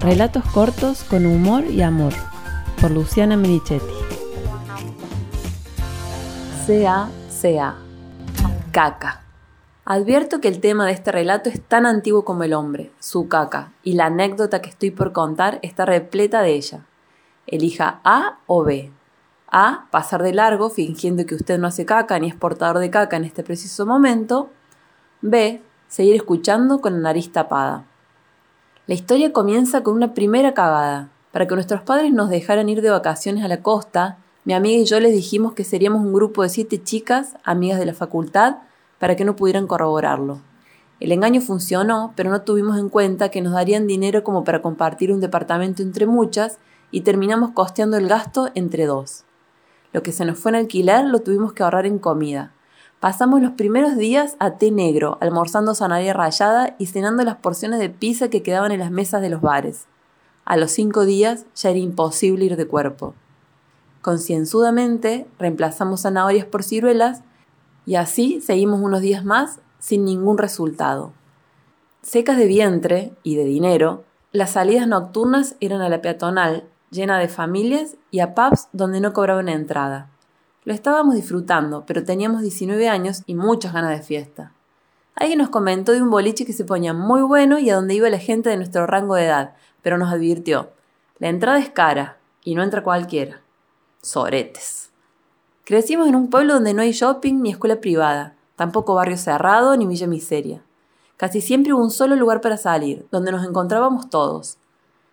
Relatos cortos con humor y amor, por Luciana Merichetti. Sea, sea. Caca. Advierto que el tema de este relato es tan antiguo como el hombre, su caca, y la anécdota que estoy por contar está repleta de ella. Elija A o B. A. Pasar de largo fingiendo que usted no hace caca ni es portador de caca en este preciso momento. B. Seguir escuchando con la nariz tapada. La historia comienza con una primera cagada. Para que nuestros padres nos dejaran ir de vacaciones a la costa, mi amiga y yo les dijimos que seríamos un grupo de siete chicas, amigas de la facultad, para que no pudieran corroborarlo. El engaño funcionó, pero no tuvimos en cuenta que nos darían dinero como para compartir un departamento entre muchas y terminamos costeando el gasto entre dos. Lo que se nos fue en alquiler lo tuvimos que ahorrar en comida. Pasamos los primeros días a té negro, almorzando zanahoria rallada y cenando las porciones de pizza que quedaban en las mesas de los bares. A los cinco días ya era imposible ir de cuerpo. Concienzudamente reemplazamos zanahorias por ciruelas y así seguimos unos días más sin ningún resultado. Secas de vientre y de dinero, las salidas nocturnas eran a la peatonal, llena de familias y a pubs donde no cobraban entrada. Lo estábamos disfrutando, pero teníamos 19 años y muchas ganas de fiesta. Alguien nos comentó de un boliche que se ponía muy bueno y a donde iba la gente de nuestro rango de edad, pero nos advirtió, la entrada es cara y no entra cualquiera. Soretes. Crecimos en un pueblo donde no hay shopping ni escuela privada, tampoco barrio cerrado ni villa miseria. Casi siempre hubo un solo lugar para salir, donde nos encontrábamos todos.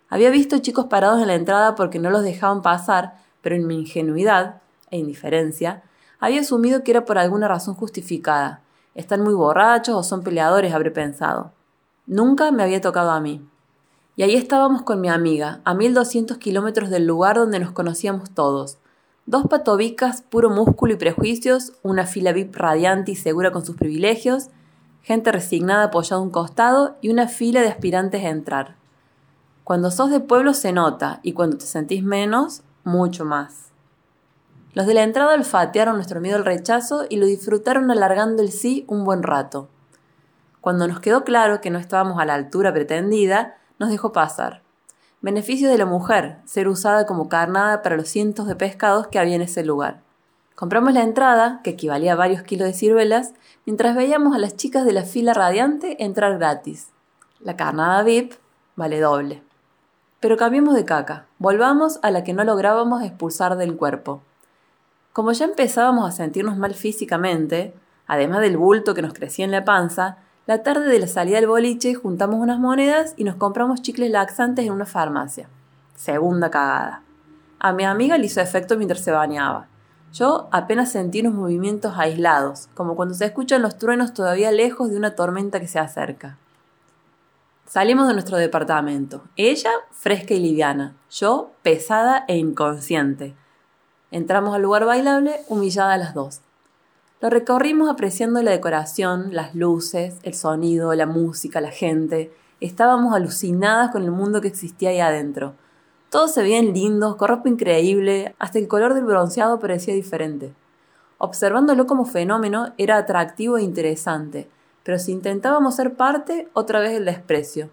Había visto chicos parados en la entrada porque no los dejaban pasar, pero en mi ingenuidad e indiferencia, había asumido que era por alguna razón justificada. Están muy borrachos o son peleadores, habré pensado. Nunca me había tocado a mí. Y ahí estábamos con mi amiga, a 1200 kilómetros del lugar donde nos conocíamos todos. Dos patobicas, puro músculo y prejuicios, una fila VIP radiante y segura con sus privilegios, gente resignada apoyada a un costado y una fila de aspirantes a entrar. Cuando sos de pueblo se nota y cuando te sentís menos, mucho más. Los de la entrada olfatearon nuestro miedo al rechazo y lo disfrutaron alargando el sí un buen rato. Cuando nos quedó claro que no estábamos a la altura pretendida, nos dejó pasar. Beneficio de la mujer, ser usada como carnada para los cientos de pescados que había en ese lugar. Compramos la entrada, que equivalía a varios kilos de ciruelas, mientras veíamos a las chicas de la fila radiante entrar gratis. La carnada VIP vale doble. Pero cambiemos de caca, volvamos a la que no lográbamos expulsar del cuerpo. Como ya empezábamos a sentirnos mal físicamente, además del bulto que nos crecía en la panza, la tarde de la salida del boliche juntamos unas monedas y nos compramos chicles laxantes en una farmacia. Segunda cagada. A mi amiga le hizo efecto mientras se bañaba. Yo apenas sentí unos movimientos aislados, como cuando se escuchan los truenos todavía lejos de una tormenta que se acerca. Salimos de nuestro departamento. Ella fresca y liviana, yo pesada e inconsciente. Entramos al lugar bailable, humillada las dos. Lo recorrimos apreciando la decoración, las luces, el sonido, la música, la gente. Estábamos alucinadas con el mundo que existía ahí adentro. Todos se veían lindos, con ropa increíble, hasta el color del bronceado parecía diferente. Observándolo como fenómeno era atractivo e interesante, pero si intentábamos ser parte, otra vez el desprecio.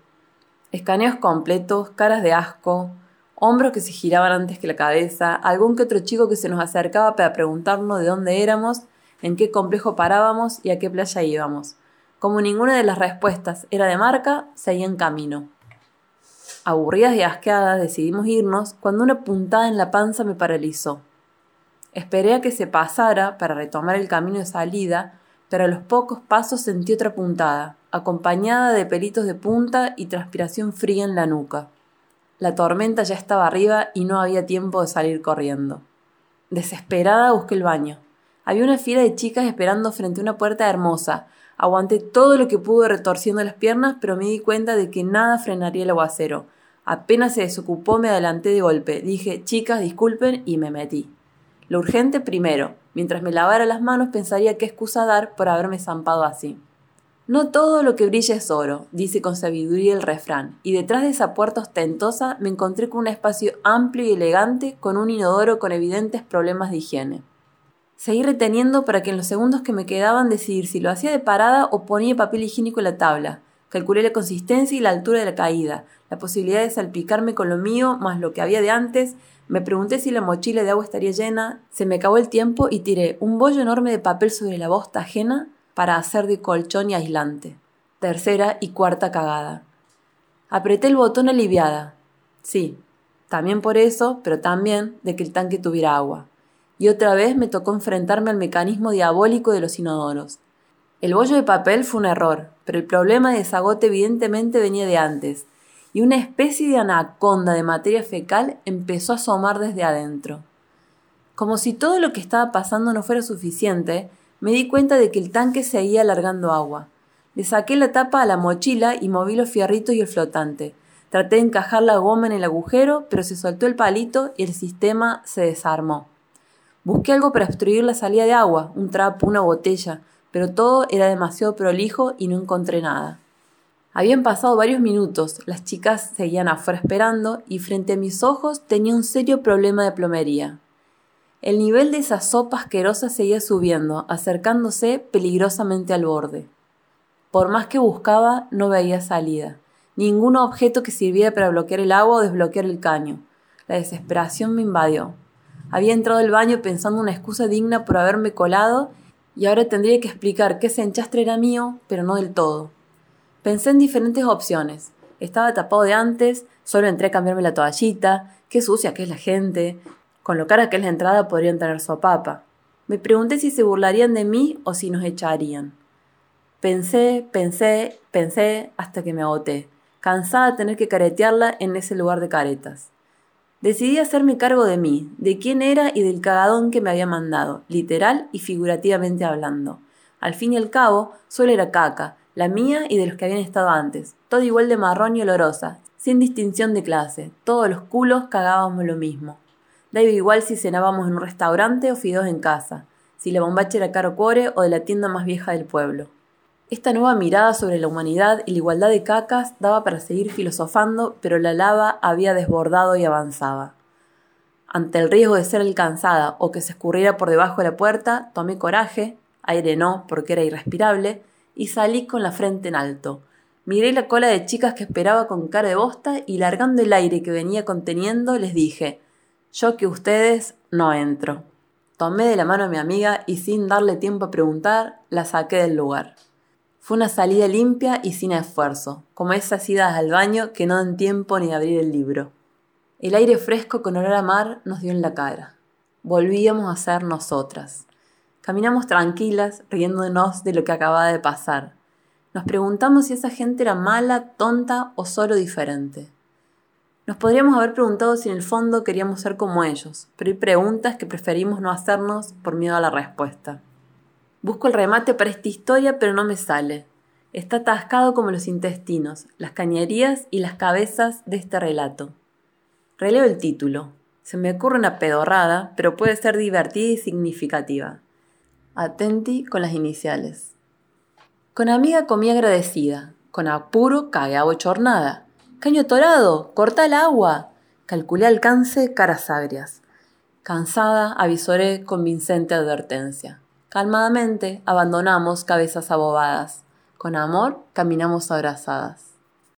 Escaneos completos, caras de asco, hombros que se giraban antes que la cabeza, algún que otro chico que se nos acercaba para preguntarnos de dónde éramos, en qué complejo parábamos y a qué playa íbamos. Como ninguna de las respuestas era de marca, seguían camino. Aburridas y asqueadas decidimos irnos cuando una puntada en la panza me paralizó. Esperé a que se pasara para retomar el camino de salida, pero a los pocos pasos sentí otra puntada, acompañada de pelitos de punta y transpiración fría en la nuca. La tormenta ya estaba arriba y no había tiempo de salir corriendo. Desesperada busqué el baño. Había una fila de chicas esperando frente a una puerta hermosa. Aguanté todo lo que pude retorciendo las piernas, pero me di cuenta de que nada frenaría el aguacero. Apenas se desocupó, me adelanté de golpe. Dije, chicas, disculpen, y me metí. Lo urgente primero. Mientras me lavara las manos pensaría qué excusa dar por haberme zampado así. No todo lo que brilla es oro, dice con sabiduría el refrán, y detrás de esa puerta ostentosa me encontré con un espacio amplio y elegante con un inodoro con evidentes problemas de higiene. Seguí reteniendo para que en los segundos que me quedaban decidir si lo hacía de parada o ponía papel higiénico en la tabla. Calculé la consistencia y la altura de la caída, la posibilidad de salpicarme con lo mío más lo que había de antes, me pregunté si la mochila de agua estaría llena, se me acabó el tiempo y tiré un bollo enorme de papel sobre la bosta ajena para hacer de colchón y aislante. Tercera y cuarta cagada. Apreté el botón aliviada. Sí, también por eso, pero también de que el tanque tuviera agua. Y otra vez me tocó enfrentarme al mecanismo diabólico de los inodoros. El bollo de papel fue un error, pero el problema de desagote evidentemente venía de antes, y una especie de anaconda de materia fecal empezó a asomar desde adentro. Como si todo lo que estaba pasando no fuera suficiente, me di cuenta de que el tanque seguía alargando agua. Le saqué la tapa a la mochila y moví los fierritos y el flotante. Traté de encajar la goma en el agujero, pero se soltó el palito y el sistema se desarmó. Busqué algo para obstruir la salida de agua, un trapo, una botella, pero todo era demasiado prolijo y no encontré nada. Habían pasado varios minutos, las chicas seguían afuera esperando y frente a mis ojos tenía un serio problema de plomería. El nivel de esa sopa asquerosa seguía subiendo, acercándose peligrosamente al borde. Por más que buscaba, no veía salida. Ningún objeto que sirviera para bloquear el agua o desbloquear el caño. La desesperación me invadió. Había entrado al baño pensando una excusa digna por haberme colado y ahora tendría que explicar que ese enchastre era mío, pero no del todo. Pensé en diferentes opciones. Estaba tapado de antes, solo entré a cambiarme la toallita, qué sucia que es la gente, con lo cara que es la entrada podrían tener sopapa. Me pregunté si se burlarían de mí o si nos echarían. Pensé, pensé, pensé hasta que me agoté, cansada de tener que caretearla en ese lugar de caretas. Decidí hacerme cargo de mí, de quién era y del cagadón que me había mandado, literal y figurativamente hablando. Al fin y al cabo, solo era caca, la mía y de los que habían estado antes, todo igual de marrón y olorosa, sin distinción de clase, todos los culos cagábamos lo mismo. Daba igual si cenábamos en un restaurante o fideos en casa, si la bombacha era caro cuore o de la tienda más vieja del pueblo. Esta nueva mirada sobre la humanidad y la igualdad de cacas daba para seguir filosofando, pero la lava había desbordado y avanzaba. Ante el riesgo de ser alcanzada o que se escurriera por debajo de la puerta, tomé coraje, aire no, porque era irrespirable, y salí con la frente en alto. Miré la cola de chicas que esperaba con cara de bosta y largando el aire que venía conteniendo les dije, yo que ustedes no entro. Tomé de la mano a mi amiga y sin darle tiempo a preguntar, la saqué del lugar. Fue una salida limpia y sin esfuerzo, como esas idas al baño que no dan tiempo ni de abrir el libro. El aire fresco con olor a mar nos dio en la cara. Volvíamos a ser nosotras. Caminamos tranquilas, riéndonos de lo que acababa de pasar. Nos preguntamos si esa gente era mala, tonta o solo diferente. Nos podríamos haber preguntado si en el fondo queríamos ser como ellos, pero hay preguntas que preferimos no hacernos por miedo a la respuesta. Busco el remate para esta historia, pero no me sale. Está atascado como los intestinos, las cañerías y las cabezas de este relato. Releo el título. Se me ocurre una pedorrada, pero puede ser divertida y significativa. Atenti con las iniciales. Con amiga comí agradecida, con apuro cagué a bochornada. Caño torado, corta el agua. Calculé alcance caras agrias. Cansada, avisoré convincente advertencia. Calmadamente abandonamos cabezas abobadas. Con amor caminamos abrazadas.